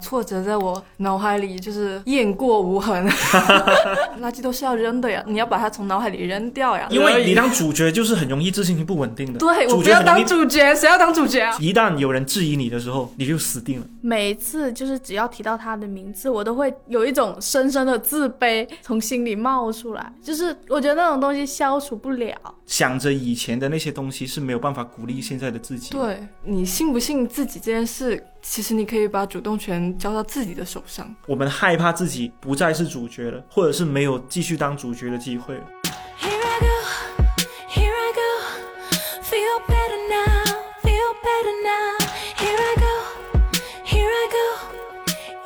挫折在我脑海里就是雁过无痕，垃圾都是要扔的呀，你要把它从脑海里扔掉呀。因为你当主角就是很容易自信心不稳定的。对，我主不要当主角，谁要当主角啊？一旦有人质疑你的时候，你就死定了。每一次就是只要提到他的名字，我都会有一种深深的自卑从心里冒出来，就是我觉得那种东西消除不了。想着以前的那些东西是没有办法鼓励现在的自己。，对你信不信自己这件事，其实你可以把主动权交到自己的手上。我们害怕自己不再是主角了，或者是没有继续当主角的机会了。Here I go, here I go. Feel better now, feel better now. Here I go, here I go.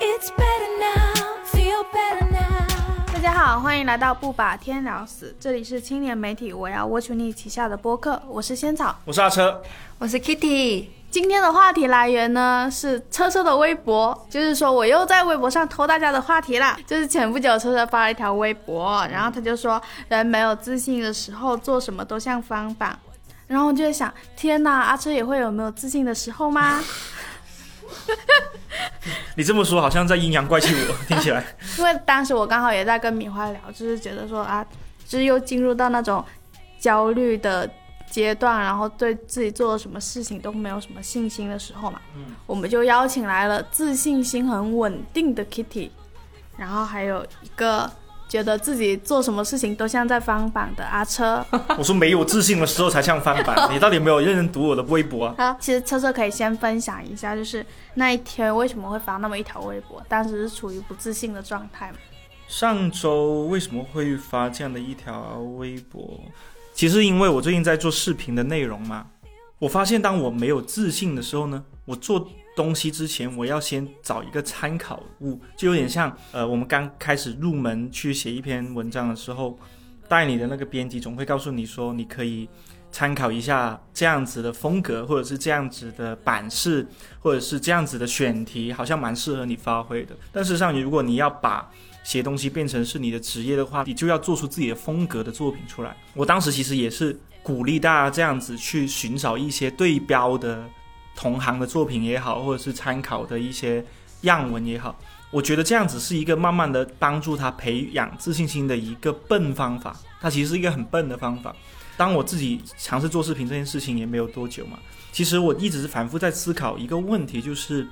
It's better now, feel better now. 大家好，欢迎来到不把天聊死，这里是青年媒体我要 Watch You 旗下的播客，我是仙草。我是阿车，我是 Kitty，今天的话题来源呢是车车的微博，就是说我又在微博上偷大家的话题啦。就是前不久车车发了一条微博，然后他就说人没有自信的时候做什么都像翻版，然后我就在想，天哪，阿车也会有没有自信的时候吗？你这么说好像在阴阳怪气我，听起来。因为当时我刚好也在跟米花聊，就是觉得说啊，就是又进入到那种焦虑的阶段，然后对自己做了什么事情都没有什么信心的时候嘛，嗯我们就邀请来了自信心很稳定的 Kitty，然后还有一个觉得自己做什么事情都像在翻版的阿车。我说没有自信的时候才像翻版，你到底有没有认真读我的微博啊？好，其实车车可以先分享一下，就是那一天为什么会发那么一条微博，当时是处于不自信的状态嘛。上周为什么会发这样的一条微博？其实因为我最近在做视频的内容嘛，我发现当我没有自信的时候呢，我做东西之前，我要先找一个参考物，就有点像呃，我们刚开始入门去写一篇文章的时候，带你的那个编辑总会告诉你说，你可以参考一下这样子的风格，或者是这样子的版式，或者是这样子的选题，好像蛮适合你发挥的。但事实上，如果你要把写东西变成是你的职业的话，你就要做出自己的风格的作品出来。我当时其实也是鼓励大家这样子去寻找一些对标的同行的作品也好，或者是参考的一些样文也好。我觉得这样子是一个慢慢的帮助他培养自信心的一个笨方法，它其实是一个很笨的方法。当我自己尝试做视频这件事情也没有多久嘛，其实我一直是反复在思考一个问题，就是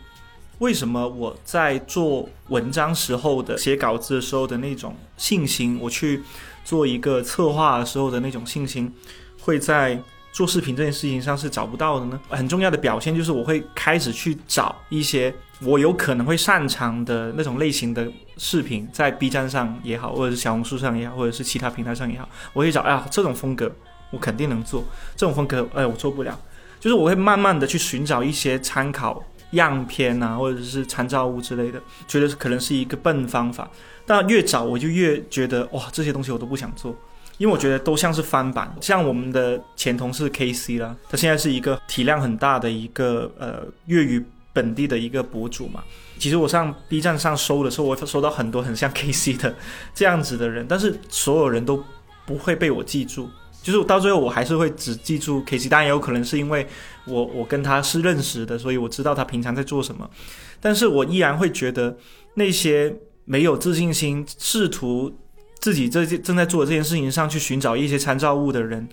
为什么我在做文章时候的写稿子的时候的那种信心，我去做一个策划的时候的那种信心，会在做视频这件事情上是找不到的呢？很重要的表现就是我会开始去找一些我有可能会擅长的那种类型的视频，在 B 站上也好，或者是小红书上也好，或者是其他平台上也好，我会找啊这种风格我肯定能做，这种风格哎我做不了，就是我会慢慢的去寻找一些参考样片啊，或者是参照物之类的，觉得可能是一个笨方法，但越找我就越觉得哇这些东西我都不想做。因为我觉得都像是翻版，像我们的前同事 K C 啦，他现在是一个体量很大的一个呃粤语本地的一个博主嘛。其实我上 B 站上搜的时候，我会收到很多很像 K C 的这样子的人，但是所有人都不会被我记住，就是到最后我还是会只记住 K C。当然也有可能是因为我我跟他是认识的，所以我知道他平常在做什么，但是我依然会觉得那些没有自信心、试图自己这件正在做的这件事情上去寻找一些参照物的人，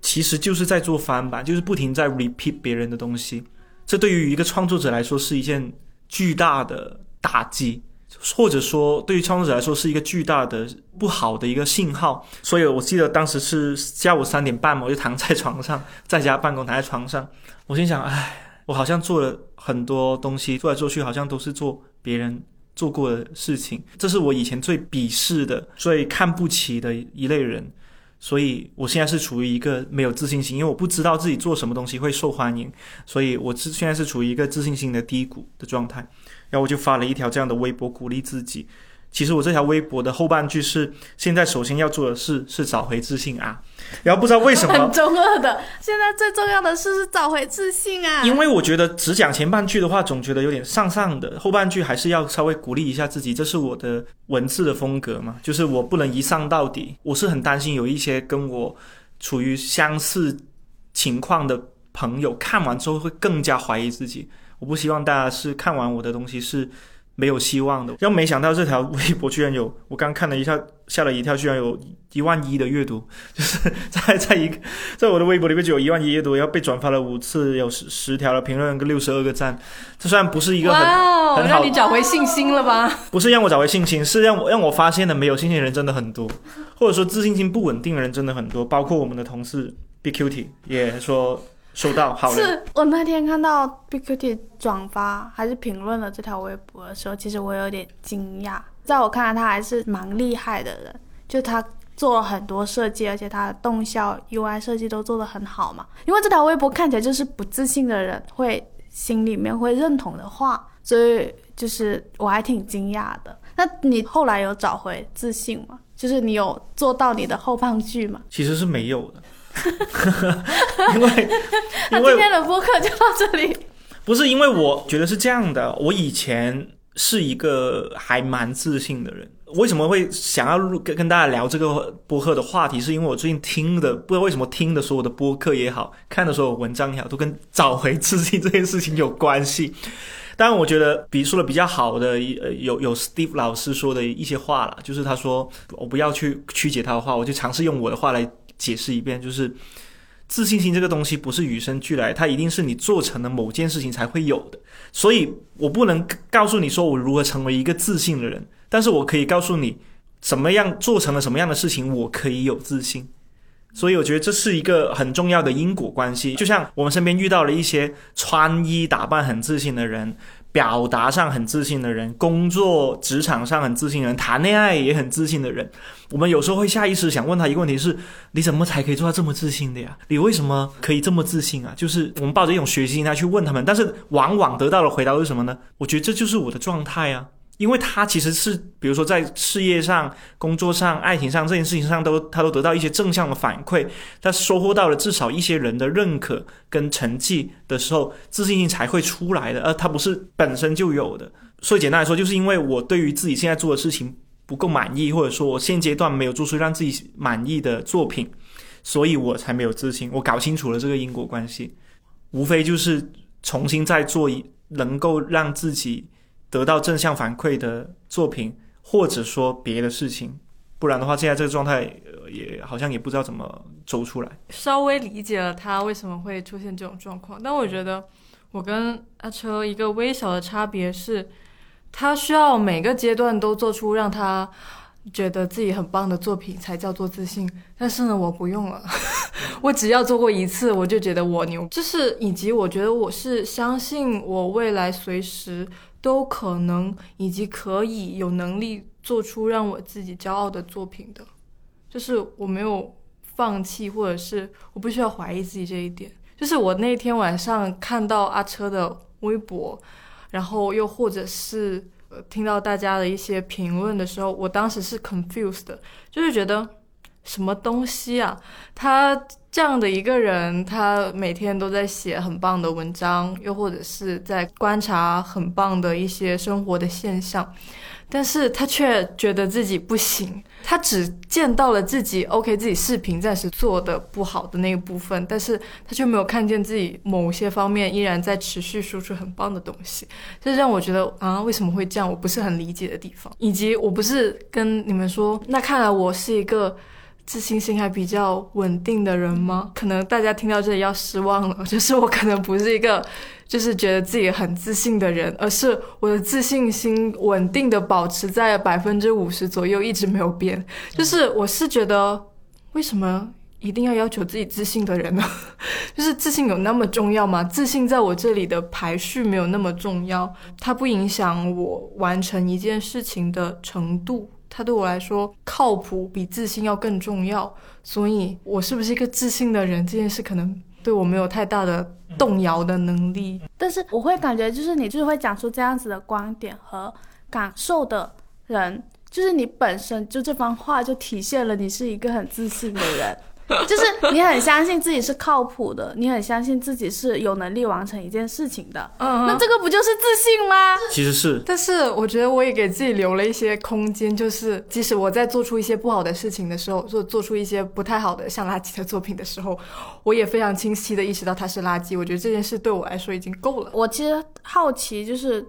其实就是在做翻版，就是不停在 repeat 别人的东西。这对于一个创作者来说是一件巨大的打击，或者说对于创作者来说是一个巨大的不好的一个信号。所以我记得当时是下午三点半嘛，我就躺在床上，在家办公，躺在床上，我心想，唉，我好像做了很多东西，做来做去好像都是做别人做过的事情，这是我以前最鄙视的、最看不起的一类人。所以我现在是处于一个没有自信心，因为我不知道自己做什么东西会受欢迎，所以我是现在是处于一个自信心的低谷的状态。然后我就发了一条这样的微博鼓励自己。其实我这条微博的后半句是：现在首先要做的事是找回自信啊。然后不知道为什么 很，中二的。现在最重要的事是找回自信啊！因为我觉得只讲前半句的话，总觉得有点上上的，后半句还是要稍微鼓励一下自己，这是我的文字的风格嘛，就是我不能一上到底。我是很担心有一些跟我处于相似情况的朋友看完之后会更加怀疑自己。我不希望大家是看完我的东西是没有希望的。然后没想到这条微博居然有，我刚看了一下，吓了一跳，居然有一万一的阅读，就是在在一个在我的微博里面就有一万一阅读，然后被转发了五次，有十十条的评论跟六十二个赞。这虽然不是一个很很好让你找回信心了吧？不是让我找回信心，是让我让我发现的没有信心的人真的很多，或者说自信心不稳定的人真的很多，包括我们的同事 BQT 也说收到，好嘞。是我那天看到 BQT 转发还是评论了这条微博的时候，其实我有点惊讶。在我看来，他还是蛮厉害的人，就他做了很多设计，而且他的动效、UI 设计都做得很好嘛。因为这条微博看起来就是不自信的人会心里面会认同的话，所以就是我还挺惊讶的。那你后来有找回自信吗？就是你有做到你的后半句吗？其实是没有的，因为那 因为今天的播客就到这里。不是因为我觉得是这样的，我以前是一个还蛮自信的人。为什么会想要录跟跟大家聊这个播客的话题？是因为我最近听的，不知道为什么听的所有的播客也好看的所有文章也好，都跟找回自信这件事情有关系。当然，我觉得比说的比较好的，呃，有有 Steve 老师说的一些话了，就是他说我不要去曲解他的话，我就尝试用我的话来解释一遍，就是自信心这个东西不是与生俱来，它一定是你做成了某件事情才会有的。所以我不能告诉你说我如何成为一个自信的人，但是我可以告诉你怎么样做成了什么样的事情，我可以有自信。所以我觉得这是一个很重要的因果关系。就像我们身边遇到了一些穿衣打扮很自信的人，表达上很自信的人，工作职场上很自信的人，谈恋爱也很自信的人，我们有时候会下意识想问他一个问题是：你怎么才可以做到这么自信的呀？你为什么可以这么自信啊？就是我们抱着一种学习心态去问他们，但是往往得到的回答是什么呢？我觉得这就是我的状态啊。因为他其实是，比如说在事业上、工作上、爱情上这件事情上都，他都得到一些正向的反馈，他收获到了至少一些人的认可跟成绩的时候，自信心才会出来的，而他不是本身就有的。所以简单来说，就是因为我对于自己现在做的事情不够满意，或者说我现阶段没有做出让自己满意的作品，所以我才没有自信。我搞清楚了这个因果关系，无非就是重新再做一能够让自己。得到正向反馈的作品，或者说别的事情，不然的话，现在这个状态、也好像也不知道怎么走出来。稍微理解了他为什么会出现这种状况，但我觉得我跟阿车一个微小的差别是，他需要每个阶段都做出让他觉得自己很棒的作品才叫做自信，但是呢，我不用了，我只要做过一次，我就觉得我牛。就是以及我觉得我是相信我未来随时都可能以及可以有能力做出让我自己骄傲的作品的，就是我没有放弃，或者是我不需要怀疑自己这一点。就是我那天晚上看到阿车的微博，然后又或者是听到大家的一些评论的时候，我当时是 confused 的，就是觉得什么东西啊？他这样的一个人，他每天都在写很棒的文章，又或者是在观察很棒的一些生活的现象，但是他却觉得自己不行，他只见到了自己 OK 自己视频暂时做的不好的那个部分，但是他却没有看见自己某些方面依然在持续输出很棒的东西，这让我觉得啊，为什么会这样？我不是很理解的地方，以及我不是跟你们说，那看来我是一个。自信心还比较稳定的人吗？可能大家听到这里要失望了，就是我可能不是一个，就是觉得自己很自信的人，而是我的自信心稳定的保持在百分之五十左右，一直没有变。就是我是觉得，为什么一定要要求自己自信的人呢？就是自信有那么重要吗？自信在我这里的排序没有那么重要，它不影响我完成一件事情的程度。他对我来说，靠谱比自信要更重要，所以我是不是一个自信的人，这件事可能对我没有太大的动摇的能力。但是我会感觉，就是你就是会讲出这样子的观点和感受的人，就是你本身就这番话就体现了你是一个很自信的人，就是你很相信自己是靠谱的，你很相信自己是有能力完成一件事情的。嗯，那这个不就是自信吗？其实是，但是我觉得我也给自己留了一些空间，就是即使我在做出一些不好的事情的时候，做做出一些不太好的像垃圾的作品的时候，我也非常清晰的意识到它是垃圾。我觉得这件事对我来说已经够了。我其实好奇，就是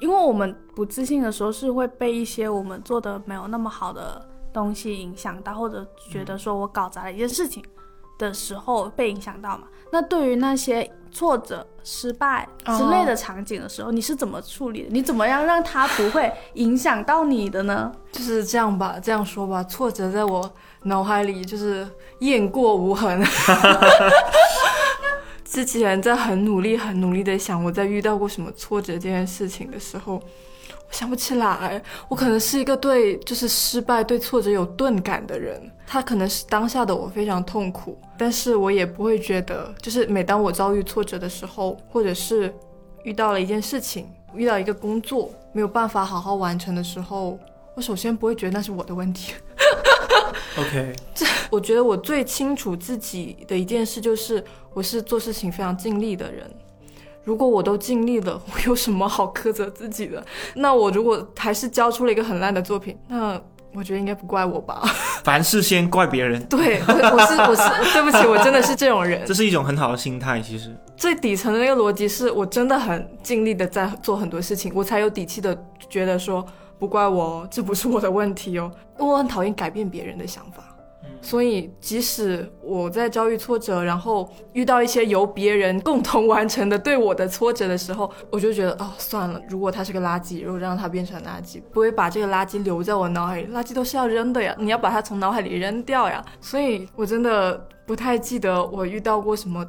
因为我们不自信的时候是会被一些我们做的没有那么好的东西影响到，或者觉得说我搞砸了一件事情的时候被影响到嘛。那对于那些挫折、失败之类的场景的时候，你是怎么处理的？你怎么样让它不会影响到你的呢？就是这样吧，这样说吧，挫折在我脑海里就是雁过无痕。之前在很努力、很努力的想，我在遇到过什么挫折这件事情的时候，我想不起来。我可能是一个对就是失败、对挫折有钝感的人。他可能是当下的我非常痛苦，但是我也不会觉得，就是每当我遭遇挫折的时候，或者是遇到了一件事情、遇到一个工作没有办法好好完成的时候，我首先不会觉得那是我的问题。OK，这我觉得我最清楚自己的一件事就是，我是做事情非常尽力的人。如果我都尽力了，我有什么好苛责自己的？那我如果还是交出了一个很烂的作品，那我觉得应该不怪我吧？凡事先怪别人，对，我我是我是，对不起，我真的是这种人这。是一种很好的心态。其实，最底层的那个逻辑是我真的很尽力的在做很多事情，我才有底气的觉得说不怪我哦，这不是我的问题哦。我很讨厌改变别人的想法，所以即使我在遭遇挫折，然后遇到一些由别人共同完成的对我的挫折的时候，我就觉得哦，算了，如果它是个垃圾，如果让它变成垃圾，不会把这个垃圾留在我脑海里，垃圾都是要扔的呀，你要把它从脑海里扔掉呀。所以我真的不太记得我遇到过什么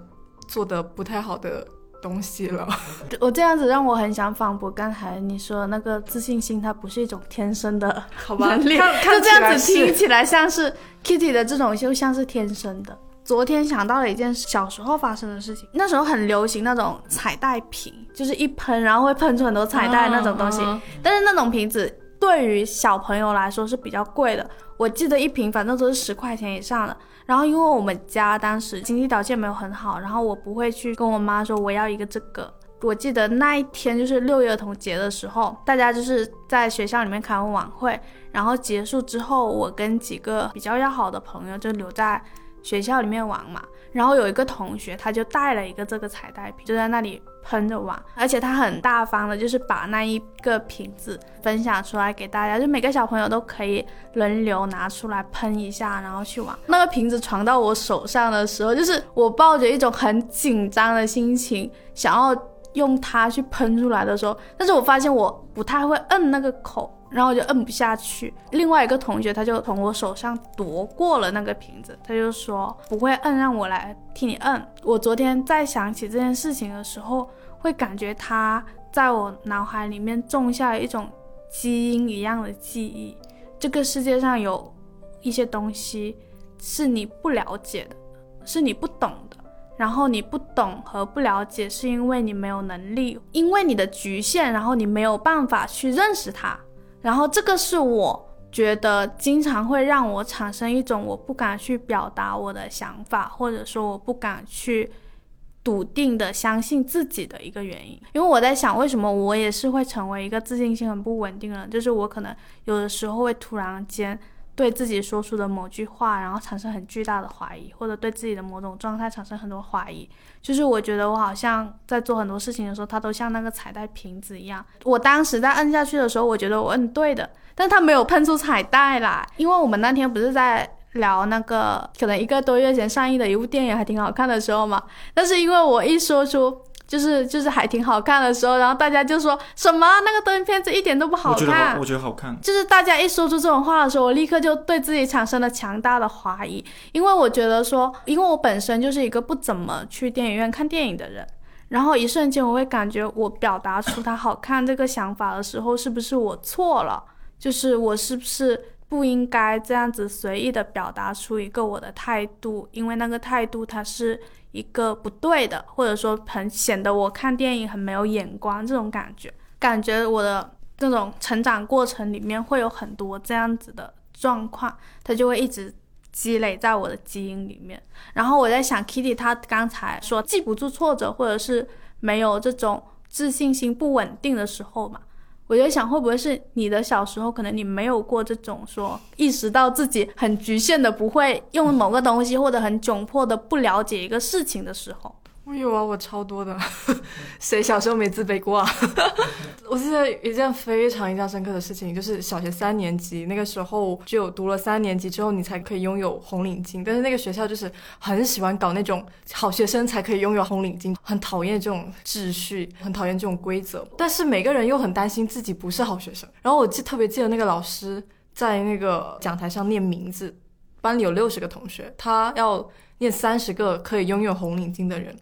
做的不太好的东西了。我这样子让我很想反驳刚才你说的那个自信心，它不是一种天生的好吧，就这样子听起来像是 Kitty 的这种，就像是天生的。昨天想到了一件小时候发生的事情，那时候很流行那种彩带瓶，就是一喷然后会喷出很多彩带那种东西，嗯但是那种瓶子对于小朋友来说是比较贵的，我记得一瓶反正都是十块钱以上的。然后因为我们家当时经济条件没有很好，然后我不会去跟我妈说我要一个这个。我记得那一天就是六一儿童节的时候，大家就是在学校里面开完晚会，然后结束之后，我跟几个比较要好的朋友就留在学校里面玩嘛。然后有一个同学他就带了一个这个彩带瓶，就在那里喷着玩，而且他很大方的，就是把那一个瓶子分享出来给大家，就每个小朋友都可以轮流拿出来喷一下，然后去玩。那个瓶子传到我手上的时候，就是我抱着一种很紧张的心情，想要用它去喷出来的时候，但是我发现我不太会摁那个口。然后我就摁不下去，另外一个同学他就从我手上夺过了那个瓶子，他就说不会摁，让我来替你摁。我昨天在想起这件事情的时候，会感觉他在我脑海里面种下了一种基因一样的记忆。这个世界上有一些东西是你不了解的，是你不懂的。然后你不懂和不了解，是因为你没有能力，因为你的局限，然后你没有办法去认识它。然后这个是我觉得经常会让我产生一种我不敢去表达我的想法，或者说我不敢去笃定的相信自己的一个原因。因为我在想，为什么我也是会成为一个自信心很不稳定的人？就是我可能有的时候会突然间对自己说出的某句话，然后产生很巨大的怀疑，或者对自己的某种状态产生很多怀疑。就是我觉得我好像在做很多事情的时候，它都像那个彩带瓶子一样。我当时在摁下去的时候，我觉得我摁对的，但它没有喷出彩带来。因为我们那天不是在聊那个可能一个多月前上映的一部电影还挺好看的时候嘛，但是因为我一说出。就是就是还挺好看的时候，然后大家就说什么那个短片子一点都不好我觉得我觉得好看。就是大家一说出这种话的时候，我立刻就对自己产生了强大的怀疑，因为我觉得说，因为我本身就是一个不怎么去电影院看电影的人，然后一瞬间我会感觉我表达出它好看这个想法的时候，是不是我错了？就是我是不是不应该这样子随意的表达出一个我的态度？因为那个态度它是一个不对的，或者说很显得我看电影很没有眼光这种感觉，感觉我的这种成长过程里面会有很多这样子的状况，它就会一直积累在我的基因里面。然后我在想，Kitty 她刚才说记不住挫折，或者是没有这种自信心不稳定的时候嘛，我就想会不会是你的小时候，可能你没有过这种说意识到自己很局限的，不会用某个东西，或者很窘迫的不了解一个事情的时候。我有啊，我超多的，谁小时候没自卑过啊？我记得一件非常印象深刻的事情，就是小学三年级那个时候，只有读了三年级之后，你才可以拥有红领巾。但是那个学校就是很喜欢搞那种好学生才可以拥有红领巾，很讨厌这种秩序，很讨厌这种规则。但是每个人又很担心自己不是好学生。然后我记特别记得那个老师在那个讲台上念名字，班里有六十个同学，他要念三十个可以拥有红领巾的人。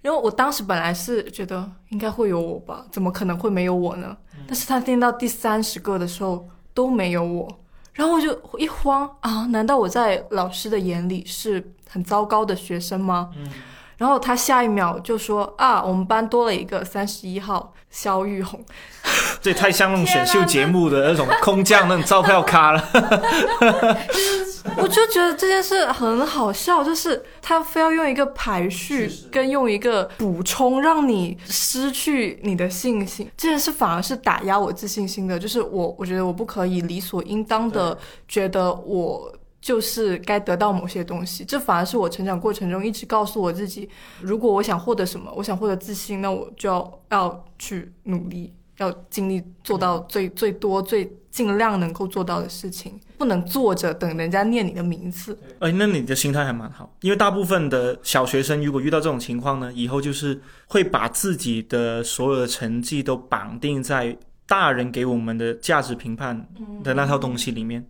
因为我当时本来是觉得应该会有我吧，怎么可能会没有我呢？但是他念到第三十个的时候都没有我，然后我就一慌啊，难道我在老师的眼里是很糟糕的学生吗？然后他下一秒就说啊，我们班多了一个三十一号肖玉红，这也太像那种选秀节目的那种空降那种照票咖了。我就觉得这件事很好笑，就是他非要用一个排序跟用一个补充，让你失去你的信心。这件事反而是打压我自信心的，就是我我觉得我不可以理所应当的觉得我。就是该得到某些东西，这反而是我成长过程中一直告诉我自己：如果我想获得什么，我想获得自信，那我就要要去努力，要尽力做到最最多、最尽量能够做到的事情，不能坐着等人家念你的名字。哎，那你的心态还蛮好，因为大部分的小学生如果遇到这种情况呢，以后就是会把自己的所有的成绩都绑定在大人给我们的价值评判的那套东西里面。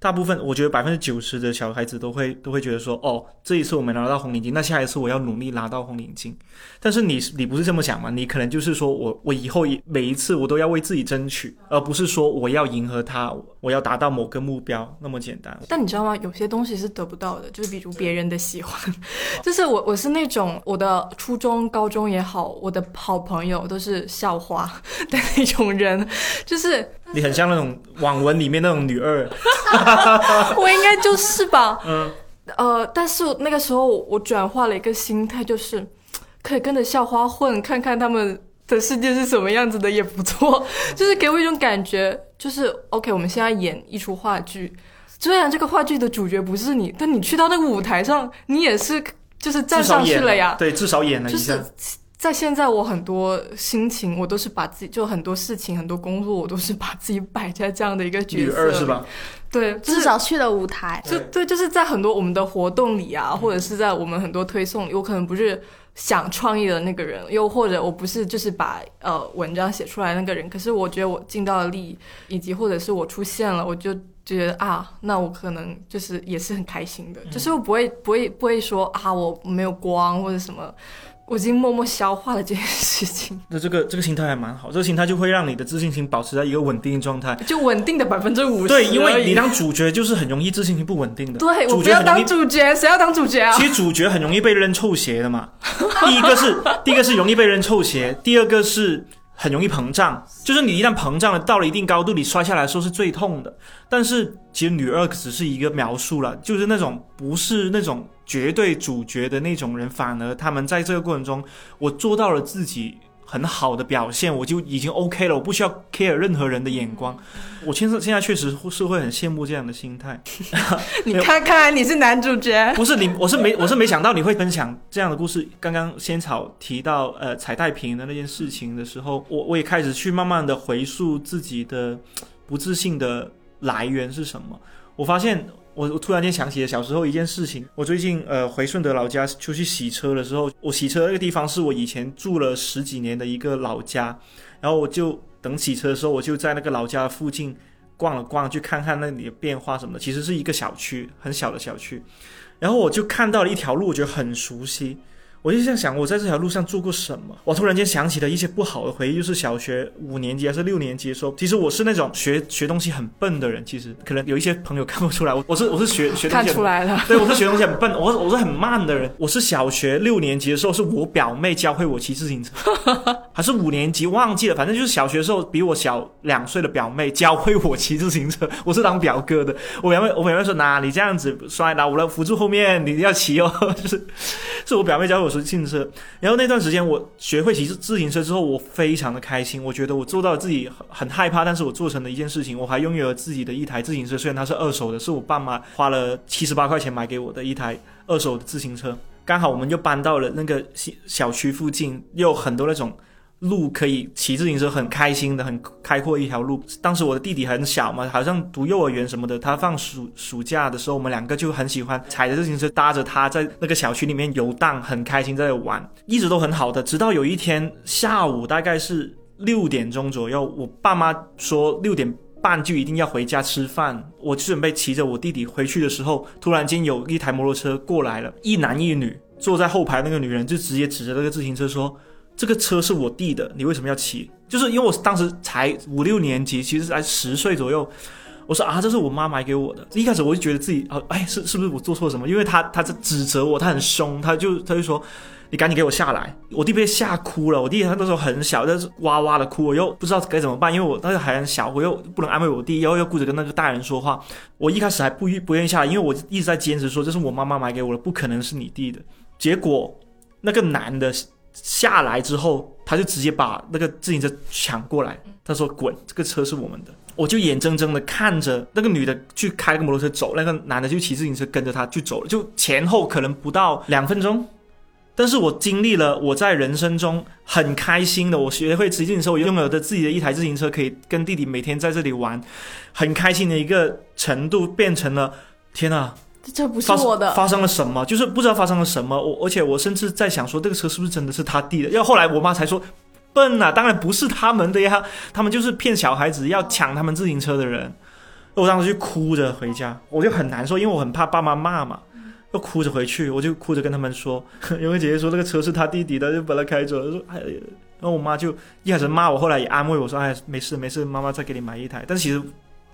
大部分我觉得百分之九十的小孩子都会都会觉得说，哦，这一次我没拿到红领巾，那下一次我要努力拿到红领巾。但是你你不是这么想吗？你可能就是说我我以后每一次我都要为自己争取，而不是说我要迎合他，我要达到某个目标那么简单。但你知道吗？有些东西是得不到的，就是比如别人的喜欢。就是我我是那种我的初中、高中也好，我的好朋友都是校花的那种人，就是你很像那种网文里面那种女二。我应该就是吧。嗯。呃，但是那个时候我转化了一个心态，就是 可以跟着校花混，看看他们的世界是什么样子的也不错。就是给我一种感觉，就是 OK，我们现在演一出话剧，虽然这个话剧的主角不是你，但你去到那个舞台上，你也是就是站上去了呀。对，至少演了一下。在现在，我很多心情，我都是把自己就很多事情、很多工作，我都是把自己摆在这样的一个角色。女二是吧？对，至少去了舞台。就对，就是在很多我们的活动里啊，或者是在我们很多推送里，我可能不是想创意的那个人，又或者我不是就是把呃文章写出来那个人。可是我觉得我尽到了力，以及或者是我出现了，我就觉得啊，那我可能就是也是很开心的，就是我不会不会不会说啊我没有光或者什么。我已经默默消化了这件事情。那这个这个心态还蛮好，这个心态就会让你的自信心保持在一个稳定状态，就稳定的百分之五十。对，因为你当主角就是很容易自信心不稳定的。对，主角要当主角，谁要当主角啊？其实主角很容易被扔臭鞋的嘛。第一个是第一个是容易被扔臭鞋，第二个是很容易膨胀，就是你一旦膨胀了到了一定高度，你摔下来的时候是最痛的。但是其实女二只是一个描述了，就是那种不是那种。绝对主角的那种人，反而他们在这个过程中，我做到了自己很好的表现，我就已经 OK 了，我不需要 care 任何人的眼光。我现在现在确实是会很羡慕这样的心态。你看，看你是男主角。不是你，我是没，我是没想到你会分享这样的故事。刚刚仙草提到呃彩带瓶的那件事情的时候，我我也开始去慢慢的回溯自己的不自信的来源是什么。我发现。我我突然间想起了小时候一件事情。我最近呃回顺德老家出去洗车的时候，我洗车那个地方是我以前住了十几年的一个老家，然后我就等洗车的时候，我就在那个老家附近逛了逛，去看看那里的变化什么的。其实是一个小区，很小的小区，然后我就看到了一条路，我觉得很熟悉。我就在想，我在这条路上做过什么？我突然间想起了一些不好的回忆，就是小学五年级还是六年级的时候。其实我是那种学学东西很笨的人，其实可能有一些朋友看不出来，我我是我是学学东西看出来了，对，我是学东西很笨，我我是很慢的人。我是小学六年级的时候，是我表妹教会我骑自行车，还是五年级忘记了，反正就是小学的时候比我小两岁的表妹教会我骑自行车，我是当表哥的。我表妹我表妹说，那你这样子摔倒，我来扶住后面，你要骑哦，就是是我表妹教会我。自行车，然后那段时间我学会骑自行车之后，我非常的开心。我觉得我做到自己很很害怕，但是我做成了一件事情。我还拥有了自己的一台自行车，虽然它是二手的，是我爸妈花了七十八块钱买给我的一台二手的自行车。刚好我们就搬到了那个小小区附近，又有很多那种路可以骑自行车，很开心的，很开阔一条路。当时我的弟弟很小嘛，好像读幼儿园什么的，他放暑暑假的时候，我们两个就很喜欢踩着自行车，搭着他在那个小区里面游荡，很开心在玩，一直都很好的。直到有一天下午大概是六点钟左右，我爸妈说六点。半就一定要回家吃饭，我就准备骑着我弟弟回去的时候，突然间有一台摩托车过来了，一男一女坐在后排，那个女人就直接指着那个自行车说：“这个车是我弟的，你为什么要骑？”就是因为我当时才五六年级，其实才十岁左右。我说啊，这是我妈买给我的。一开始我就觉得自己啊，哎，是是不是我做错什么？因为他他在指责我，他很凶，他就他就说。你赶紧给我下来！我弟被吓哭了。我弟他那时候很小，但是哇哇的哭，我又不知道该怎么办，因为我当时还很小，我又不能安慰我弟，然后又顾着跟那个大人说话。我一开始还不愿不愿意下来，因为我一直在坚持说这是我妈妈买给我的，不可能是你弟的。结果那个男的下来之后，他就直接把那个自行车抢过来，他说：“滚，这个车是我们的。”我就眼睁睁的看着那个女的去开个摩托车走，那个男的就骑自行车跟着他去走了，就前后可能不到两分钟。但是我经历了我在人生中很开心的，我学会骑自行车，我拥有的自己的一台自行车，可以跟弟弟每天在这里玩，很开心的一个程度，变成了天呐，这不是我的，发生了什么？就是不知道发生了什么。我而且我甚至在想说，这个车是不是真的是他弟的？要后来我妈才说，笨呐，当然不是他们的呀，他们就是骗小孩子要抢他们自行车的人。我当时就哭着回家，我就很难受，因为我很怕爸妈骂嘛。又哭着回去，我就哭着跟他们说，因为姐姐说那个车是他弟弟的，就把他开走了。说哎，然后我妈就一开始骂我，后来也安慰我说，哎，没事没事，妈妈再给你买一台。但是其实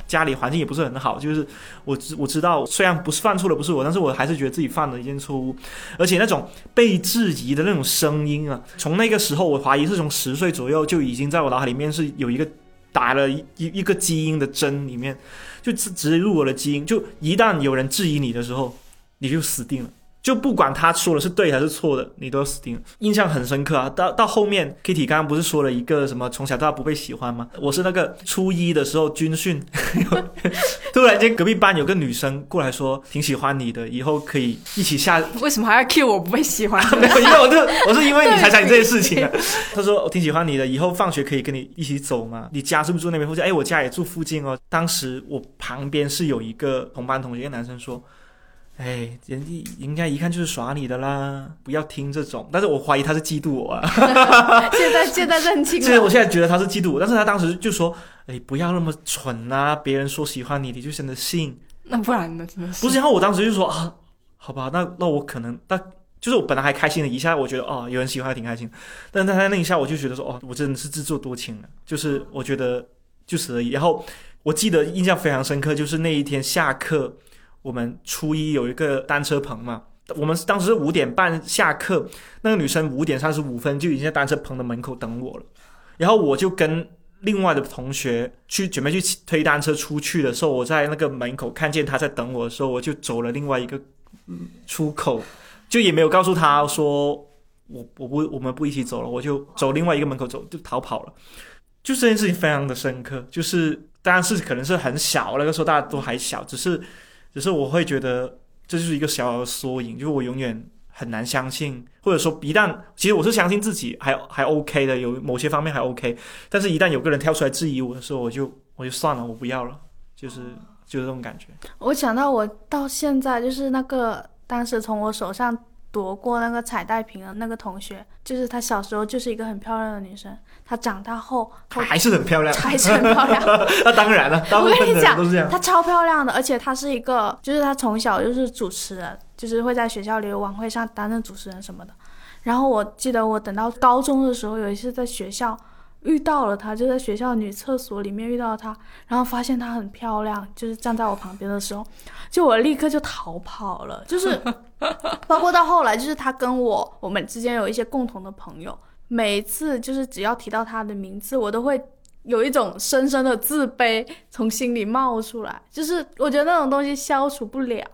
家里环境也不是很好，就是我知我知道，虽然不是犯错的不是我，但是我还是觉得自己犯了一件错误。而且那种被质疑的那种声音啊，从那个时候我怀疑是从十岁左右就已经在我脑海里面是有一个打了一一个基因的针里面，就植植入我的基因，就一旦有人质疑你的时候。你就死定了，就不管他说的是对还是错的，你都要死定了。印象很深刻啊！到到后面，Kitty 刚刚不是说了一个什么从小到大不被喜欢吗？我是那个初一的时候军训，突然间隔壁班有个女生过来说挺喜欢你的，以后可以一起下。为什么还要 cue 我不被喜欢？没有，因为我就我是因为 你才讲你这些事情啊。他说我挺喜欢你的，以后放学可以跟你一起走吗？你家是不是住那边附近？哎，我家也住附近哦。当时我旁边是有一个同班同学，一个男生说。哎，人家应该一看就是耍你的啦，不要听这种。但是我怀疑他是嫉妒我啊。现在现在认清了。其实我现在觉得他是嫉妒我，但是他当时就说：“哎，不要那么蠢啊！别人说喜欢你，你就真的信。那不然呢？真的是。不是，然后我当时就说啊，好吧，那那我可能，但就是我本来还开心了一下，我觉得哦，有人喜欢还挺开心。但是他那一下，我就觉得说哦，我真的是自作多情了。就是我觉得就此而已。然后我记得印象非常深刻，就是那一天下课。我们初一有一个单车棚嘛，我们当时是五点半下课，那个女生五点三十五分就已经在单车棚的门口等我了，然后我就跟另外的同学去准备去推单车出去的时候，我在那个门口看见她在等我的时候，我就走了另外一个出口，就也没有告诉她说我我不我们不一起走了，我就走另外一个门口走就逃跑了，就这件事情非常的深刻，就是当然是可能是很小那个时候大家都还小，只是。只是我会觉得这就是一个小小的缩影，就是我永远很难相信，或者说一旦其实我是相信自己还还 OK 的，有某些方面还 OK，但是一旦有个人跳出来质疑我的时候，我就我就算了，我不要了，就是就是这种感觉。我想到我到现在就是那个当时从我手上。夺过那个彩带瓶的那个同学，就是她小时候就是一个很漂亮的女生，她长大后还是很漂亮，还是很漂亮。那当然了，我跟你讲，都是这样。她超漂亮的，而且她是一个，就是她从小就是主持人，就是会在学校里晚会上担任主持人什么的。然后我记得我等到高中的时候，有一次在学校。遇到了她，就在学校女厕所里面遇到她，然后发现她很漂亮，就是站在我旁边的时候，就我立刻就逃跑了。就是，包括到后来，就是她跟我我们之间有一些共同的朋友，每一次就是只要提到她的名字，我都会有一种深深的自卑从心里冒出来，就是我觉得那种东西消除不了。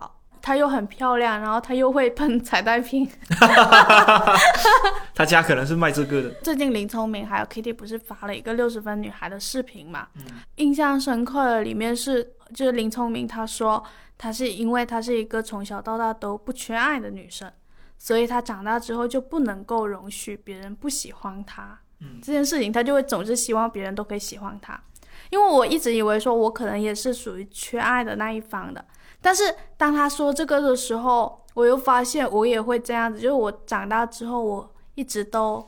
她又很漂亮，然后她又会喷彩带瓶。他家可能是卖这个的。最近林聪明还有 Kitty 不是发了一个六十分女孩的视频嘛？嗯印象深刻的里面是，就是林聪明她说，她是因为她是一个从小到大都不缺爱的女生，所以她长大之后就不能够容许别人不喜欢她。嗯这件事情，她就会总是希望别人都可以喜欢她。因为我一直以为说我可能也是属于缺爱的那一方的，但是当他说这个的时候，我又发现我也会这样子，就是我长大之后，我一直都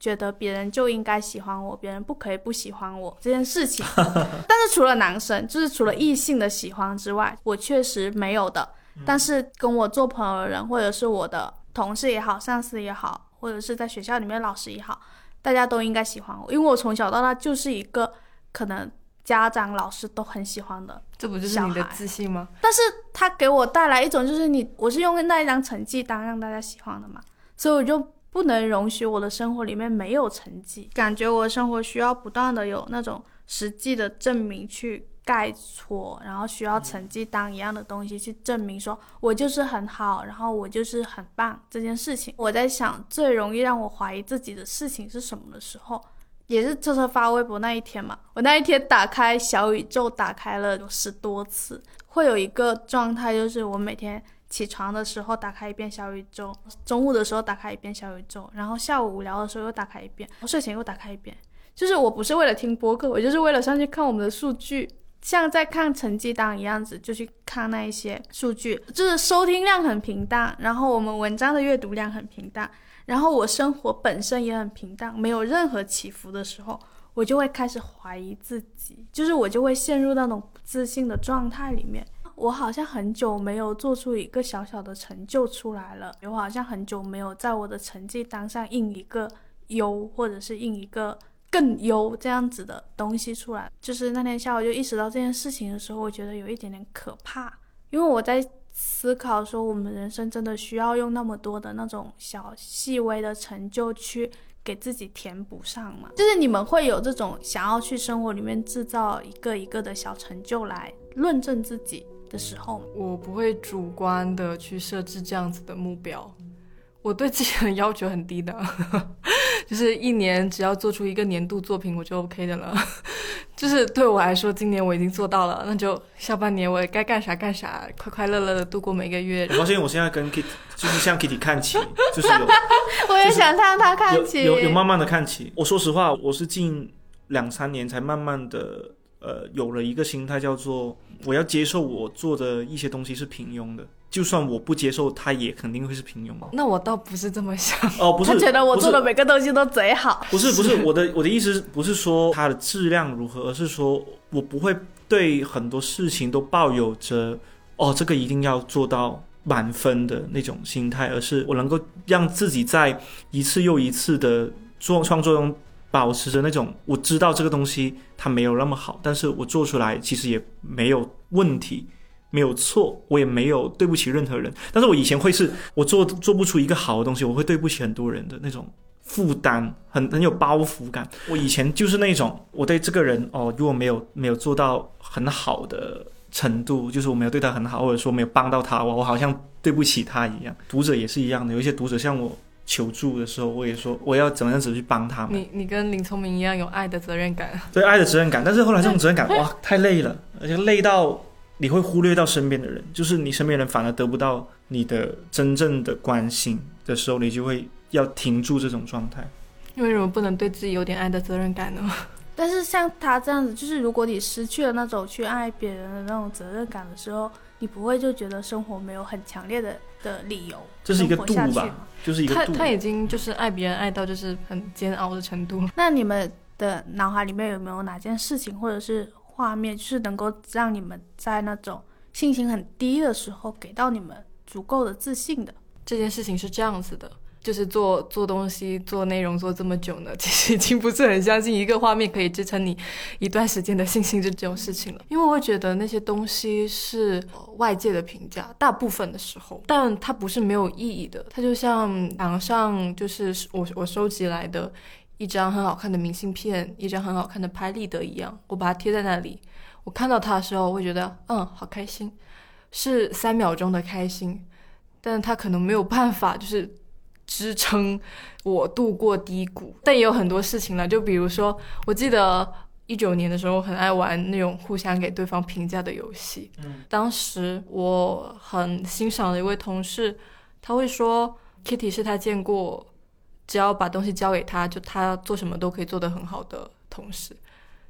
觉得别人就应该喜欢我，别人不可以不喜欢我这件事情。但是除了男生，就是除了异性的喜欢之外，我确实没有的。但是跟我做朋友的人，或者是我的同事也好，上司也好，或者是在学校里面老师也好，大家都应该喜欢我，因为我从小到大就是一个可能家长、老师都很喜欢的这不就是你的自信吗？但是他给我带来一种就是你，我是用那一张成绩单让大家喜欢的嘛，所以我就不能容许我的生活里面没有成绩，感觉我的生活需要不断的有那种实际的证明去盖戳，然后需要成绩单一样的东西去证明说我就是很好，然后我就是很棒这件事情。我在想最容易让我怀疑自己的事情是什么的时候，也是车车发微博那一天嘛，我那一天打开小宇宙，打开了有十多次，会有一个状态，就是我每天起床的时候打开一遍小宇宙，中午的时候打开一遍小宇宙，然后下午无聊的时候又打开一遍，睡前又打开一遍。就是我不是为了听播客，我就是为了上去看我们的数据，像在看成绩单一样子，就去看那一些数据，就是收听量很平淡，然后我们文章的阅读量很平淡，然后我生活本身也很平淡，没有任何起伏的时候，我就会开始怀疑自己，就是我就会陷入那种不自信的状态里面。我好像很久没有做出一个小小的成就出来了，我好像很久没有在我的成绩单上印一个优，或者是印一个更优这样子的东西出来。就是那天下午就意识到这件事情的时候，我觉得有一点点可怕，因为我在思考说，我们人生真的需要用那么多的那种小细微的成就去给自己填补上吗？就是你们会有这种想要去生活里面制造一个一个的小成就来论证自己的时候吗？我不会主观的去设置这样子的目标，我对自己的要求很低的，就是一年只要做出一个年度作品我就 OK 的了。就是对我来说，今年我已经做到了，那就下半年我也该干啥干啥，快快乐乐的度过每个月。我发现我现在跟 Kitty 就是向 Kitty 看齐，就是有 我也想向他看齐。有有有慢慢的看齐。我说实话，我是近两三年才慢慢的呃有了一个心态，叫做我要接受我做的一些东西是平庸的，就算我不接受，他也肯定会是平庸的。那我倒不是这么想，哦，不是，他觉得我做的每个东西都贼好。不是不是我的我的意思不是说它的质量如何，而是说我不会对很多事情都抱有着哦这个一定要做到满分的那种心态，而是我能够让自己在一次又一次的做创作中保持着那种我知道这个东西它没有那么好，但是我做出来其实也没有问题。没有错，我也没有对不起任何人。但是我以前会是我做做不出一个好的东西，我会对不起很多人的那种负担，很很有包袱感。我以前就是那种，我对这个人哦，如果没有没有做到很好的程度，就是我没有对他很好，或者说没有帮到他，我我好像对不起他一样。读者也是一样的，有一些读者向我求助的时候，我也说我要怎么样子去帮他们。你你跟林聪明一样有爱的责任感。对爱的责任感，但是后来这种责任感哇太累了，而且累到你会忽略到身边的人，就是你身边人反而得不到你的真正的关心的时候，你就会要停住这种状态。为什么不能对自己有点爱的责任感呢？但是像他这样子，就是如果你失去了那种去爱别人的那种责任感的时候，你不会就觉得生活没有很强烈的的理由，这是一个度吧？就是一个度。他他已经就是爱别人爱到就是很煎熬的程度。那你们的脑海里面有没有哪件事情或者是画面，就是能够让你们在那种信心很低的时候，给到你们足够的自信的？这件事情是这样子的，就是做做东西、做内容做这么久呢，其实已经不是很相信一个画面可以支撑你一段时间的信心这这种事情了。因为我会觉得那些东西是外界的评价，大部分的时候，但它不是没有意义的。它就像墙上就是我我收集来的一张很好看的明信片，一张很好看的拍立得一样，我把它贴在那里。我看到它的时候，我会觉得嗯，好开心，是三秒钟的开心。但它可能没有办法，就是支撑我度过低谷。但也有很多事情了，就比如说，我记得一九年的时候很爱玩那种互相给对方评价的游戏。嗯，当时我很欣赏的一位同事，他会说，Kitty 是他见过，只要把东西交给他，就他做什么都可以做得很好的同事。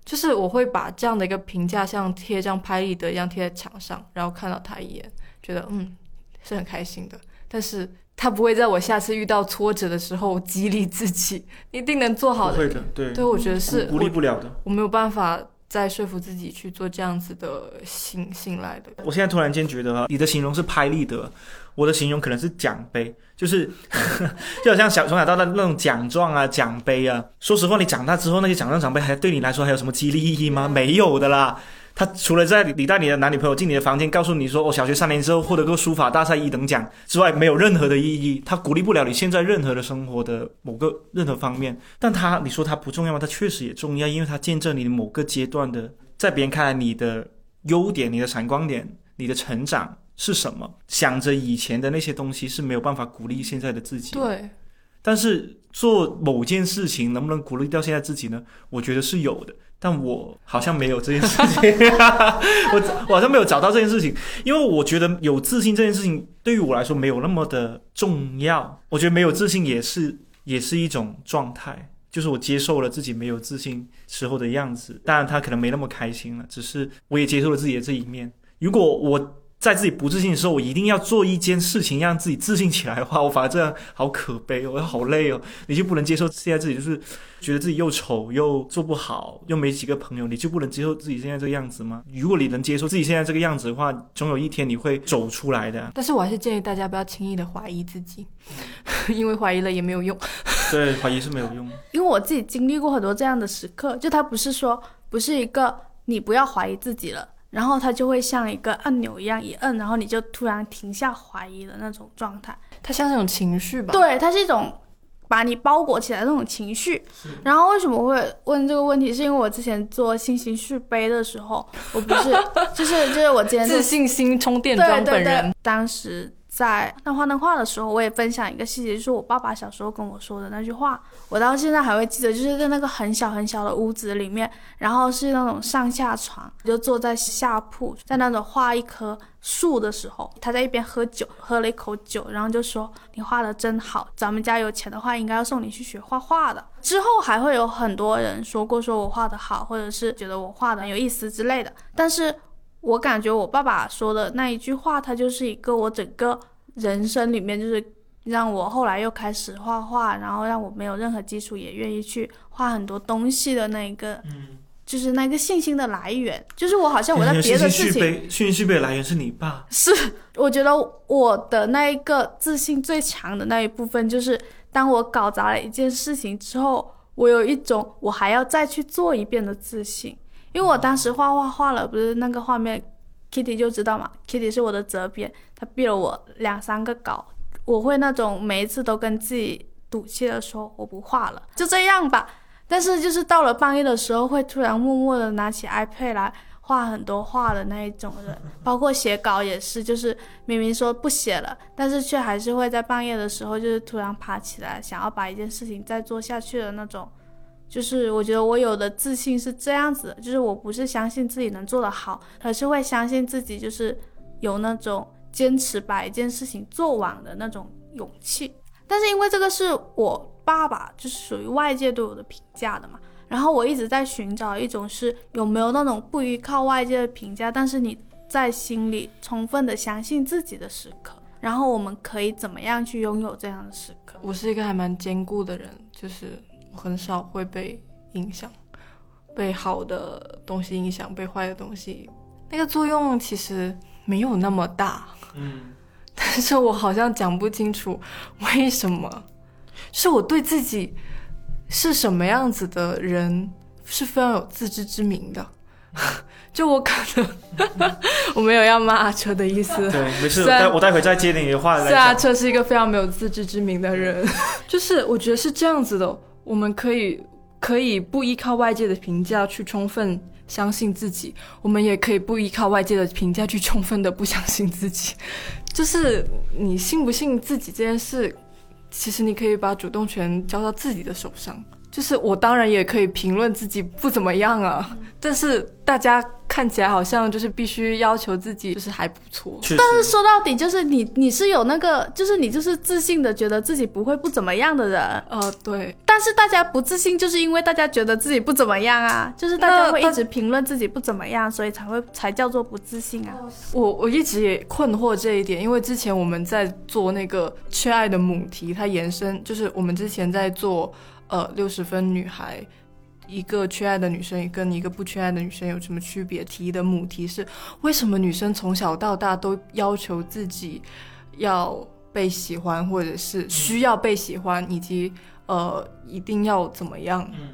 就是我会把这样的一个评价像贴一张拍立得一样贴在墙上，然后看到他一眼，觉得嗯是很开心的。但是他不会在我下次遇到挫折的时候激励自己，一定能做好的会的，对，对，我觉得是鼓励不了的。我没有办法再说服自己去做这样子的信信赖的。我现在突然间觉得啊，你的形容是拍立得，我的形容可能是奖杯，就是 就好像小从小到大那种奖状啊、奖杯啊。说实话，你长大之后那些奖状、奖杯还对你来说还有什么激励意义吗？没有的啦。他除了在你带你的男女朋友进你的房间，告诉你说我、哦、小学三年之后获得过书法大赛一等奖之外，没有任何的意义。他鼓励不了你现在任何的生活的某个任何方面。但他你说他不重要吗？他确实也重要，因为他见证你的某个阶段的，在别人看来你的优点、你的闪光点、你的成长是什么。想着以前的那些东西是没有办法鼓励现在的自己。对，但是做某件事情能不能鼓励到现在自己呢？我觉得是有的，但我好像没有这件事情，我我好像没有找到这件事情，因为我觉得有自信这件事情对于我来说没有那么的重要。我觉得没有自信也是也是一种状态，就是我接受了自己没有自信时候的样子，当然他可能没那么开心了，只是我也接受了自己的这一面。如果我在自己不自信的时候，我一定要做一件事情让自己自信起来的话，我反而这样好可悲哦，我好累哦。你就不能接受现在自己就是觉得自己又丑又做不好，又没几个朋友，你就不能接受自己现在这个样子吗？如果你能接受自己现在这个样子的话，总有一天你会走出来的。但是我还是建议大家不要轻易的怀疑自己，因为怀疑了也没有用。对，怀疑是没有用。因为我自己经历过很多这样的时刻，就它不是说不是一个你不要怀疑自己了，然后它就会像一个按钮一样一摁，然后你就突然停下怀疑的那种状态。它像那种情绪吧？对，它是一种把你包裹起来的那种情绪。然后为什么会问这个问题？是因为我之前做信心续杯的时候，我不是就是就是我之前 自信心充电对桩对对本人，，当时在那画那画的时候，我也分享一个细节，就是我爸爸小时候跟我说的那句话，我到现在还会记得，就是在那个很小很小的屋子里面，然后是那种上下床，就坐在下铺，在那种画一棵树的时候，他在一边喝酒，喝了一口酒，然后就说你画的真好，咱们家有钱的话，应该要送你去学画画的。之后还会有很多人说过说我画的好，或者是觉得我画的有意思之类的，但是我感觉我爸爸说的那一句话，他就是一个我整个人生里面，就是让我后来又开始画画，然后让我没有任何基础也愿意去画很多东西的那一个，就是那个信心的来源。就是我好像我在别的事情，信息杯，信息续杯的来源是你爸。是我觉得我的那一个自信最强的那一部分，就是当我搞砸了一件事情之后，我有一种我还要再去做一遍的自信。因为我当时画画画了，不是那个画面，Kitty 就知道嘛，Kitty 是我的责编，他毙了我两三个稿，我会那种每一次都跟自己赌气的说我不画了，就这样吧。但是就是到了半夜的时候，会突然默默的拿起 iPad 来画很多画的那一种人，包括写稿也是，就是明明说不写了，但是却还是会在半夜的时候，就是突然爬起来，想要把一件事情再做下去的那种。就是我觉得我有的自信是这样子，就是我不是相信自己能做得好，而是会相信自己就是有那种坚持把一件事情做完的那种勇气。但是因为这个是我爸爸，就是属于外界对我的评价的嘛，然后我一直在寻找一种是有没有那种不依靠外界的评价，但是你在心里充分的相信自己的时刻。然后我们可以怎么样去拥有这样的时刻？我是一个还蛮坚固的人，就是很少会被影响，被好的东西影响，被坏的东西，那个作用其实没有那么大。嗯，但是我好像讲不清楚为什么，是我对自己是什么样子的人是非常有自知之明的。就我可能我没有要骂阿车的意思，对，没事，我待我待会再接你的话来是阿讲。车是一个非常没有自知之明的人，就是我觉得是这样子的，我们可以可以不依靠外界的评价去充分相信自己，我们也可以不依靠外界的评价去充分的不相信自己。就是你信不信自己这件事，其实你可以把主动权交到自己的手上。就是我当然也可以评论自己不怎么样啊，但是大家看起来好像就是必须要求自己就是还不错。但是，说到底，就是你你是有那个，就是你就是自信的，觉得自己不会不怎么样的人。呃，对，但是大家不自信，就是因为大家觉得自己不怎么样啊，就是大家会一直评论自己不怎么样，所以才会才叫做不自信啊。我我一直也困惑这一点，因为之前我们在做那个缺爱的母题，它延伸就是我们之前在做呃六十分女孩，一个缺爱的女生跟一个不缺爱的女生有什么区别？题的母题是为什么女生从小到大都要求自己要被喜欢，或者是需要被喜欢，以及呃一定要怎么样？嗯，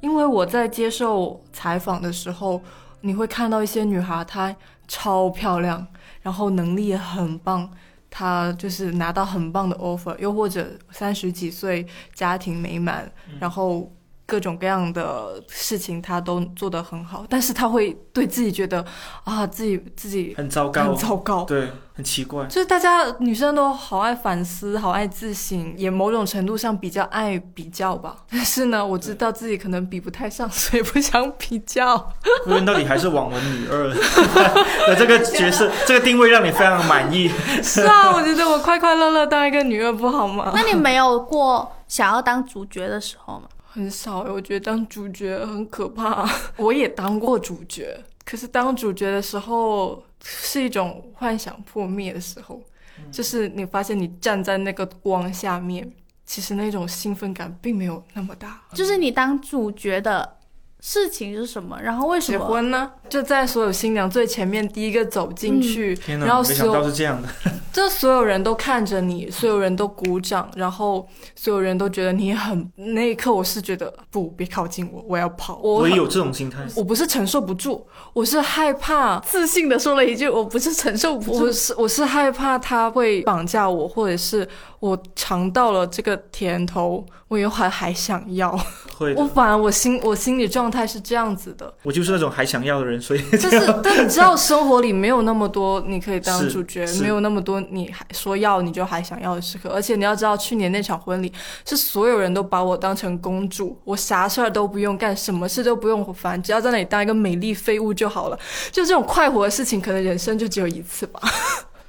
因为我在接受采访的时候，你会看到一些女孩，她超漂亮，然后能力也很棒，她就是拿到很棒的 offer，又或者三十几岁家庭美满，然后各种各样的事情她都做得很好，但是她会对自己觉得啊，自己自己很糟糕很，糟糕，对，很奇怪。就是大家女生都好爱反思，好爱自省，也某种程度上比较爱比较吧。但是呢，我知道自己可能比不太上，所以不想比较。问到底还是网文女二 的这个角色，这个定位让你非常满意。是啊，我觉得我快快乐乐当一个女二不好吗？那你没有过想要当主角的时候吗？很少，我觉得当主角很可怕。我也当过主角，可是当主角的时候是一种幻想破灭的时候，就是你发现你站在那个光下面，其实那种兴奋感并没有那么大。就是你当主角的事情是什么？然后为什么结？婚呢，就在所有新娘最前面第一个走进去，天哪，然后没想到所有是这样的。就所有人都看着你，所有人都鼓掌，然后所有人都觉得你很。那一刻，我是觉得不，别靠近我，我要跑。我我也有这种心态。我不是承受不住，我是害怕，自信的说了一句：“我不是承受不住。我是我是害怕他会绑架我，或者是我尝到了这个甜头，我又还还想要。会的，我反而我心我心理状态是这样子的。我就是那种还想要的人，所以 就是，但你知道，生活里没有那么多你可以当主角，没有那么多你还说要你就还想要的时刻。而且你要知道，去年那场婚礼是所有人都把我当成公主，我啥事儿都不用干，什么事都不用烦，只要在那里当一个美丽废物就好了。就这种快活的事情，可能人生就只有一次吧。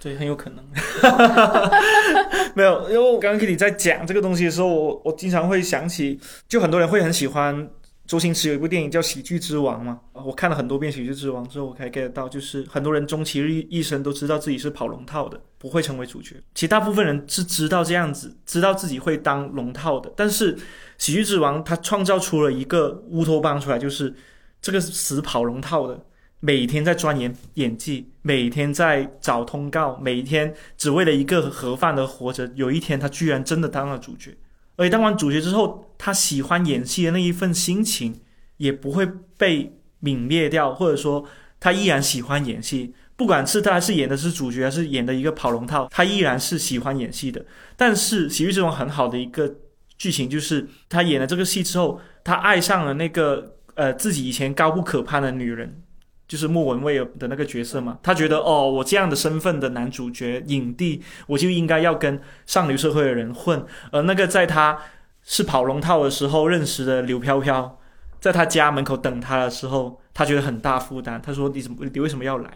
对，很有可能。没有，因为我刚刚跟你在讲这个东西的时候，我我经常会想起，就很多人会很喜欢周星驰有一部电影叫《喜剧之王》嘛。我看了很多遍《喜剧之王》之后，我才 get 到，就是很多人终其一一生都知道自己是跑龙套的，不会成为主角。其实大部分人是知道这样子，知道自己会当龙套的，但是《喜剧之王》他创造出了一个乌托邦出来，就是这个死跑龙套的。每天在钻研演技，每天在找通告，每天只为了一个盒饭而活着。有一天，他居然真的当了主角，而且当完主角之后，他喜欢演戏的那一份心情也不会被泯灭掉，或者说他依然喜欢演戏。不管是他是演的是主角，还是演的一个跑龙套，他依然是喜欢演戏的。但是《喜剧之王》很好的一个剧情就是，他演了这个戏之后，他爱上了那个呃自己以前高不可攀的女人。就是莫文蔚的那个角色嘛，他觉得哦，我这样的身份的男主角影帝，我就应该要跟上流社会的人混。而那个在他是跑龙套的时候认识的刘飘飘，在他家门口等他的时候，他觉得很大负担。他说：“你怎么，你为什么要来？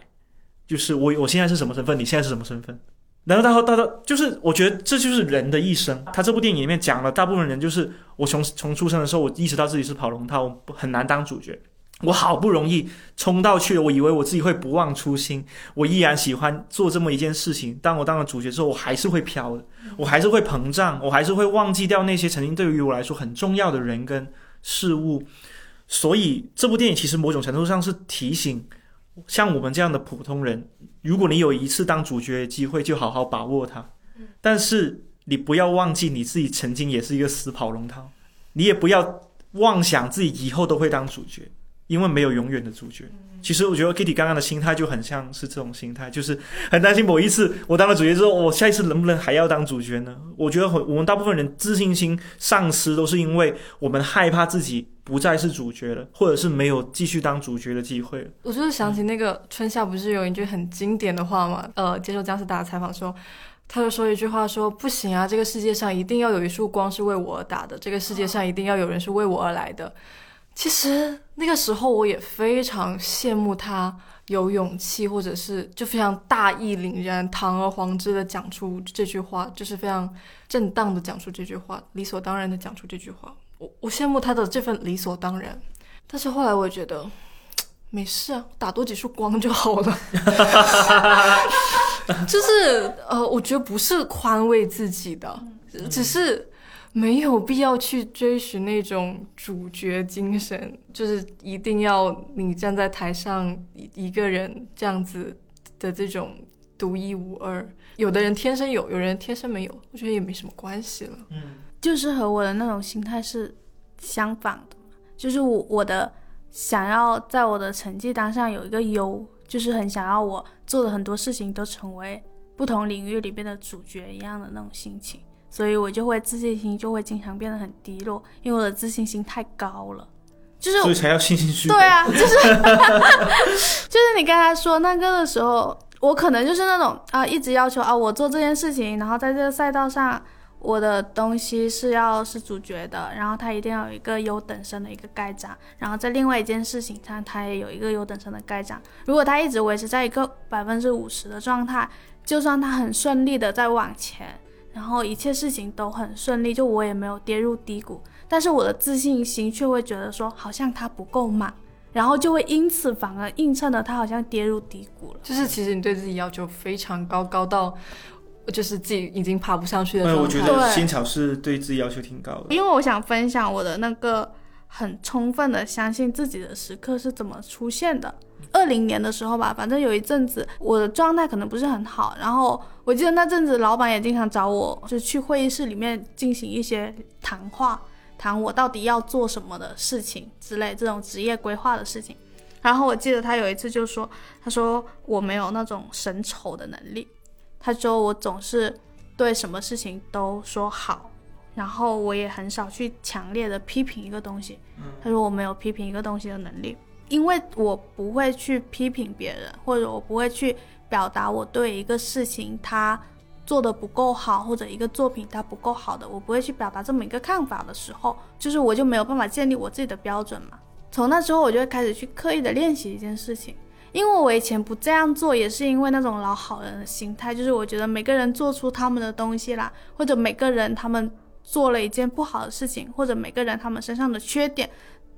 就是我，我现在是什么身份？你现在是什么身份？”然后到到到，就是我觉得这就是人的一生。他这部电影里面讲了，大部分人就是我从从出生的时候，我意识到自己是跑龙套，很难当主角。我好不容易冲到去了，我以为我自己会不忘初心，我依然喜欢做这么一件事情。当我当了主角之后，我还是会飘的，我还是会膨胀，我还是会忘记掉那些曾经对于我来说很重要的人跟事物。所以这部电影其实某种程度上是提醒，像我们这样的普通人，如果你有一次当主角的机会，就好好把握它。但是你不要忘记你自己曾经也是一个死跑龙套，你也不要妄想自己以后都会当主角。因为没有永远的主角。其实我觉得 Kitty 刚刚的心态就很像是这种心态，就是很担心某一次我当了主角之后，我下一次能不能还要当主角呢？我觉得很我们大部分人自信心丧失，都是因为我们害怕自己不再是主角了，或者是没有继续当主角的机会了。我就是想起那个春夏不是有一句很经典的话嘛？呃，接受姜思达的采访说，他就说一句话说不行啊，这个世界上一定要有一束光是为我而打的，这个世界上一定要有人是为我而来的。其实那个时候我也非常羡慕他有勇气，或者是就非常大义凛然、堂而皇之的讲出这句话，就是非常正当的讲出这句话，理所当然的讲出这句话。我我羡慕他的这份理所当然，但是后来我觉得没事啊，打多几束光就好了。就是呃，我觉得不是宽慰自己的，只是没有必要去追寻那种主角精神，就是一定要你站在台上一一个人这样子的这种独一无二。有的人天生有，有人天生没有，我觉得也没什么关系了。嗯，就是和我的那种心态是相反的，就是我我的想要在我的成绩单上有一个优，就是很想要我做的很多事情都成为不同领域里边的主角一样的那种心情，所以我就会自信心就会经常变得很低落，因为我的自信心太高了，就是所以才要信心虚。对，啊，就是 就是你刚才说那个的时候，我可能就是那种啊，一直要求啊，我做这件事情，然后在这个赛道上，我的东西是要是主角的，然后他一定要有一个优等生的一个盖章，然后在另外一件事情上，他也有一个优等生的盖章。如果他一直维持在一个百分之五十的状态，就算他很顺利的在往前，然后一切事情都很顺利，就我也没有跌入低谷，但是我的自信心却会觉得说，好像它不够满。然后就会因此反而映衬的它好像跌入低谷了。就是其实你对自己要求非常高，高到就是自己已经爬不上去的哎，状态。我觉对得仙草是对自己要求挺高的。因为我想分享我的那个很充分的相信自己的时刻是怎么出现的。二零年的时候吧，反正有一阵子我的状态可能不是很好，然后我记得那阵子老板也经常找我，就去会议室里面进行一些谈话，谈我到底要做什么的事情之类这种职业规划的事情。然后我记得他有一次就说，他说我没有那种审丑的能力，他说我总是对什么事情都说好，然后我也很少去强烈的批评一个东西。他说我没有批评一个东西的能力，因为我不会去批评别人，或者我不会去表达我对一个事情他做的不够好，或者一个作品它不够好的，我不会去表达这么一个看法的时候，就是我就没有办法建立我自己的标准嘛。从那之后，我就会开始去刻意的练习一件事情。因为我以前不这样做，也是因为那种老好人的心态，就是我觉得每个人做出他们的东西啦，或者每个人他们做了一件不好的事情，或者每个人他们身上的缺点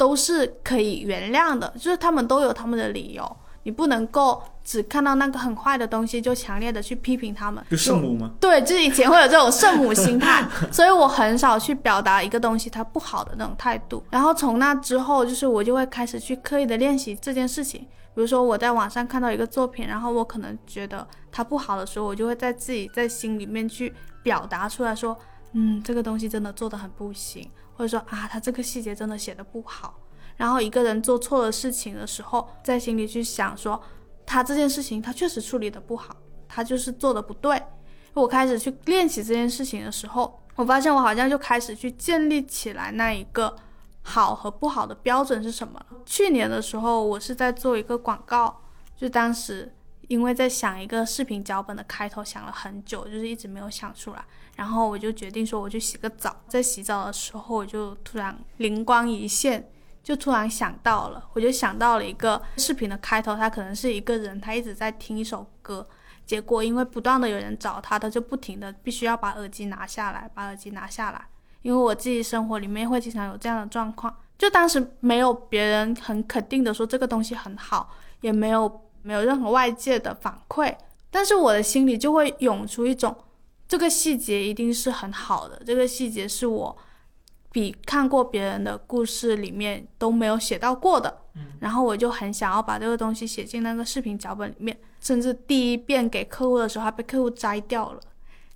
都是可以原谅的，就是他们都有他们的理由，你不能够只看到那个很坏的东西就强烈的去批评他们。就圣母吗？对，就是以前会有这种圣母心态，所以我很少去表达一个东西它不好的那种态度。然后从那之后，就是我就会开始去刻意的练习这件事情。比如说我在网上看到一个作品，然后我可能觉得它不好的时候，我就会在自己在心里面去表达出来说，嗯，这个东西真的做的很不行，或者说啊，他这个细节真的写的不好。然后一个人做错了事情的时候，在心里去想说，他这件事情他确实处理的不好，他就是做的不对。我开始去练习这件事情的时候，我发现我好像就开始去建立起来那一个好和不好的标准是什么了。去年的时候，我是在做一个广告，就当时因为在想一个视频脚本的开头，想了很久，就是一直没有想出来。然后我就决定说，我去洗个澡。在洗澡的时候，我就突然灵光一现，就突然想到了，我就想到了一个视频的开头，他可能是一个人，他一直在听一首歌。结果因为不断的有人找他，他就不停的必须要把耳机拿下来，把耳机拿下来。因为我自己生活里面会经常有这样的状况，就当时没有别人很肯定的说这个东西很好，也没有没有任何外界的反馈，但是我的心里就会涌出一种这个细节一定是很好的，这个细节是我比看过别人的故事里面都没有写到过的，然后我就很想要把这个东西写进那个视频脚本里面，甚至第一遍给客户的时候还被客户摘掉了，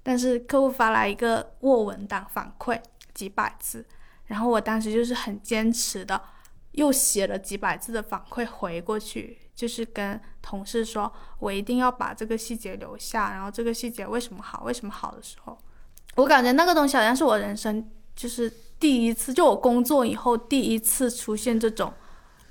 但是客户发来一个 Word 文档反馈几百字，然后我当时就是很坚持的，又写了几百字的反馈回过去，就是跟同事说我一定要把这个细节留下，然后这个细节为什么好，为什么好的时候，我感觉那个东西好像是我人生就是第一次，就我工作以后第一次出现这种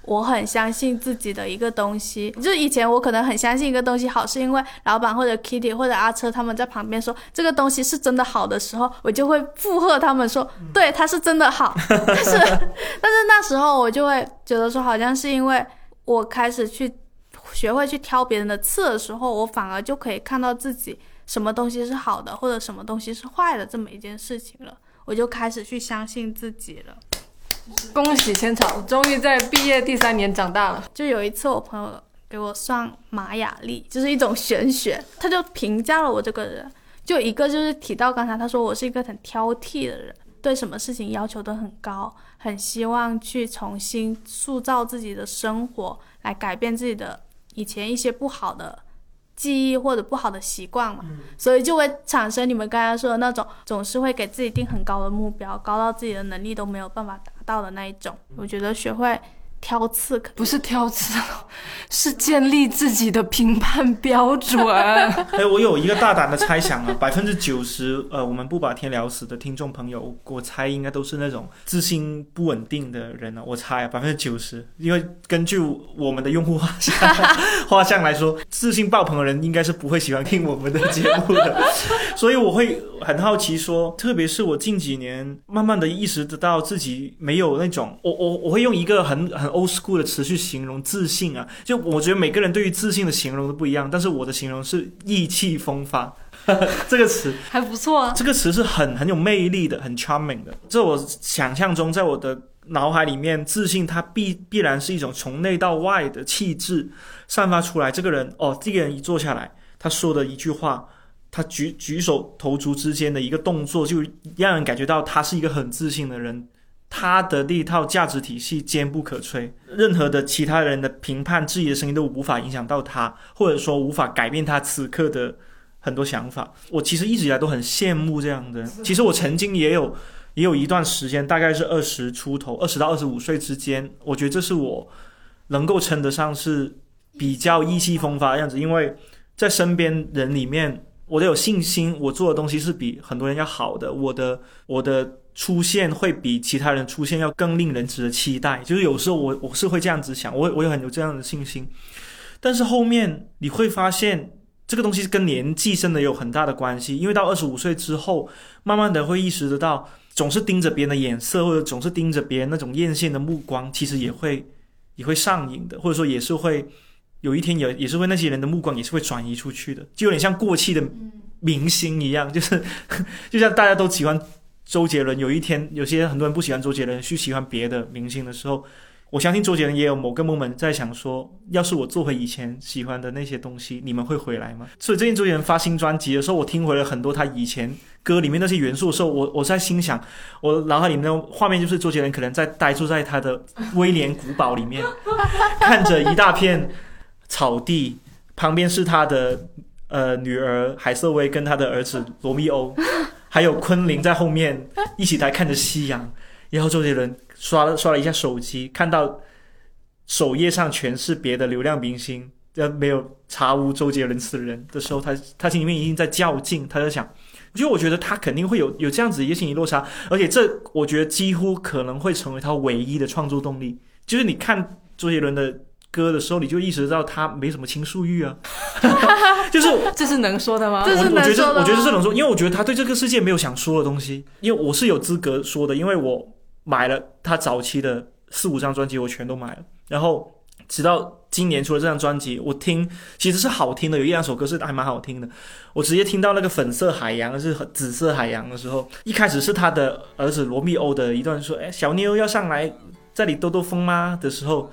我很相信自己的一个东西。就以前我可能很相信一个东西好，是因为老板或者 Kitty 或者阿车他们在旁边说这个东西是真的好的时候，我就会附和他们说，对，它是真的好。但是 但是那时候我就会觉得说，好像是因为我开始去学会去挑别人的刺的时候，我反而就可以看到自己什么东西是好的，或者什么东西是坏的这么一件事情了。我就开始去相信自己了。恭喜千草，终于在毕业第三年长大了。就有一次，我朋友给我算玛雅历，就是一种玄学，他就评价了我这个人，就一个就是提到刚才他说我是一个很挑剔的人，对什么事情要求都很高，很希望去重新塑造自己的生活，来改变自己的以前一些不好的记忆或者不好的习惯嘛，所以就会产生你们刚才说的那种，总是会给自己定很高的目标，高到自己的能力都没有办法达到的那一种。我觉得学会挑刺不是挑刺，是建立自己的评判标准。哎，我有一个大胆的猜想啊，百分之九十，呃，我们不把天聊死的听众朋友，我猜应该都是那种自信不稳定的人呢、我猜啊，百分之九十，因为根据我们的用户画像画像来说，自信爆棚的人应该是不会喜欢听我们的节目的，所以我会很好奇说，特别是我近几年慢慢的意识得到自己没有那种，我我我会用一个很很 old school 的词去形容自信啊，就我觉得每个人对于自信的形容都不一样，但是我的形容是意气风发 这个词，还不错啊。这个词是很很有魅力的，很 charming 的。这我想象中，在我的脑海里面，自信它必必然是一种从内到外的气质散发出来。这个人哦，这个人一坐下来，他说的一句话，他举举手投足之间的一个动作，就让人感觉到他是一个很自信的人。他的那一套价值体系坚不可摧，任何的其他人的评判、质疑的声音都无法影响到他，或者说无法改变他此刻的很多想法。我其实一直以来都很羡慕这样的人。其实我曾经也有也有一段时间，大概是二十出头，二十到二十五岁之间，我觉得这是我能够称得上是比较意气风发的样子，因为在身边人里面，我都有信心，我做的东西是比很多人要好的，我的我的出现会比其他人出现要更令人值得期待。就是有时候我我是会这样子想，我我有很有这样的信心，但是后面你会发现。这个东西跟年纪真的有很大的关系，因为到二十五岁之后，慢慢的会意识得到，总是盯着别人的眼色，或者总是盯着别人那种艳羡的目光，其实也会也会上瘾的，或者说也是会有一天也也是会那些人的目光也是会转移出去的，就有点像过气的明星一样，就是 就像大家都喜欢周杰伦，有一天有些很多人不喜欢周杰伦，去喜欢别的明星的时候。我相信周杰伦也有某个 moment 在想说，要是我做回以前喜欢的那些东西，你们会回来吗？所以最近周杰伦发新专辑的时候，我听回了很多他以前歌里面那些元素的时候，我我在心想，我脑海里面的画面就是周杰伦可能在呆住在他的威廉古堡里面，看着一大片草地，旁边是他的呃女儿海瑟薇跟他的儿子罗密欧，还有昆凌在后面一起来看着夕阳，然后周杰伦。刷了刷了一下手机，看到首页上全是别的流量明星，呃，没有查无周杰伦此人的时候，他他心里面一定在较劲，他在想，就我觉得他肯定会有 有这样子一个心理落差，而且这我觉得几乎可能会成为他唯一的创作动力。就是你看周杰伦的歌的时候，你就意识到他没什么倾诉欲啊，就是这是能说的吗？这是我我觉得我觉得吗这能说，因为我觉得他对这个世界没有想说的东西，因为我是有资格说的，因为我买了他早期的四五张专辑，我全都买了，然后直到今年出了这张专辑，我听其实是好听的，有一两首歌是还蛮好听的。我直接听到那个粉色海洋是紫色海洋的时候，一开始是他的儿子罗密欧的一段说：“哎，小妞要上来这里兜兜风吗？”的时候，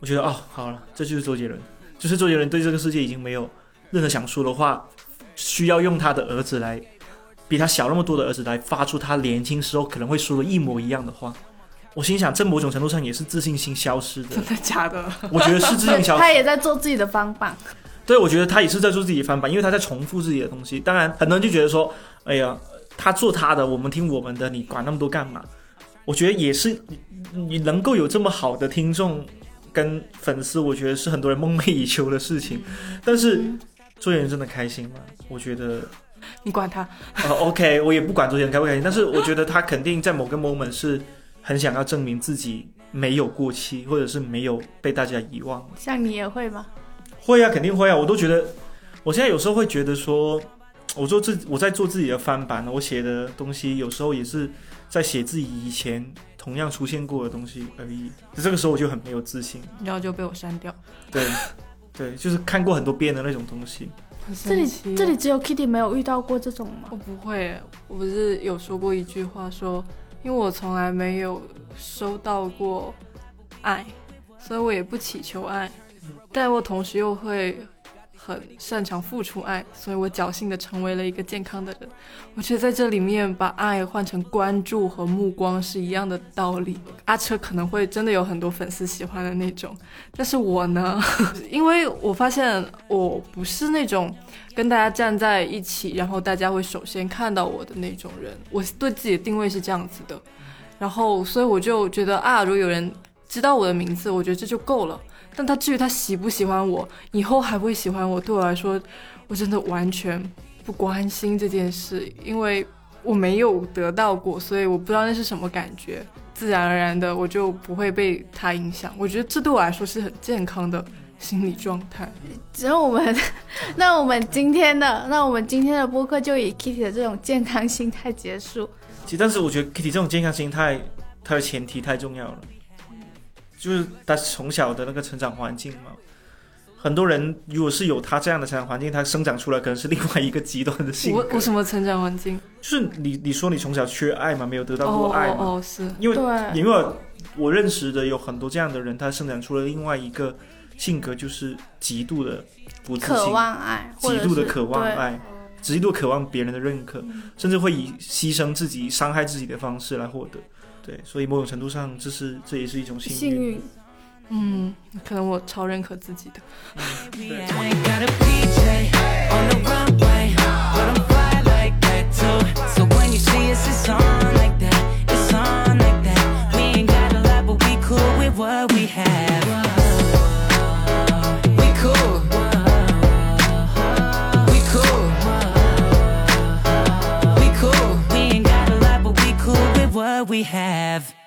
我觉得哦，好了，这就是周杰伦，就是周杰伦对这个世界已经没有任何想说的话，需要用他的儿子来，比他小那么多的儿子来发出他年轻时候可能会说的一模一样的话。我心想，这某种程度上也是自信心消失的真，的假的？我觉得是自信消失。他也在做自己的翻版。对，我觉得他也是在做自己的翻版，因为他在重复自己的东西。当然，很多人就觉得说，哎呀，他做他的，我们听我们的，你管那么多干嘛？我觉得也是，你你能够有这么好的听众跟粉丝，我觉得是很多人梦寐以求的事情。但是周杰伦真的开心吗？我觉得，你管他？呃，OK，我也不管周杰伦开不开心，但是我觉得他肯定在某个 moment 是很想要证明自己没有过期，或者是没有被大家遗忘。像你也会吗？会啊，肯定会啊！我都觉得，我现在有时候会觉得说，我做自我在做自己的翻版，我写的东西有时候也是在写自己以前同样出现过的东西而已。这个时候我就很没有自信。然后就被我删掉。对，对，就是看过很多遍的那种东西。很这里这里只有 Kitty 没有遇到过这种吗我？不会，我不是有说过一句话说，因为我从来没有收到过爱，所以我也不祈求爱，但我同时又会很擅长付出爱，所以我侥幸的成为了一个健康的人。我觉得在这里面把爱换成关注和目光是一样的道理。阿车可能会真的有很多粉丝喜欢的那种，但是我呢，因为我发现我不是那种跟大家站在一起，然后大家会首先看到我的那种人。我对自己的定位是这样子的，然后所以我就觉得啊，如果有人知道我的名字，我觉得这就够了。但他至于他喜不喜欢我，以后还会喜欢我，对我来说，我真的完全不关心这件事，因为我没有得到过，所以我不知道那是什么感觉。自然而然的，我就不会被他影响。我觉得这对我来说是很健康的心理状态。只要我们，那我们今天的，那我们今天的播客就以 Kitty 的这种健康心态结束。其实，但是我觉得 Kitty 这种健康心态，它的前提太重要了，就是他从小的那个成长环境嘛。很多人如果是有他这样的成长环境，他生长出来可能是另外一个极端的性格。我我什么成长环境？就是你你说你从小缺爱嘛，没有得到哦过爱嘛？哦哦，是因为，因为我认识的有很多这样的人，他生长出了另外一个性格，就是极度的不自渴信，望爱，极度的渴望爱，极度渴望别人的认可，甚至会以牺牲自己、伤害自己的方式来获得。对，所以某种程度上，这是这也是一种幸运。幸运。嗯，可能我超认可自己的。对 we have.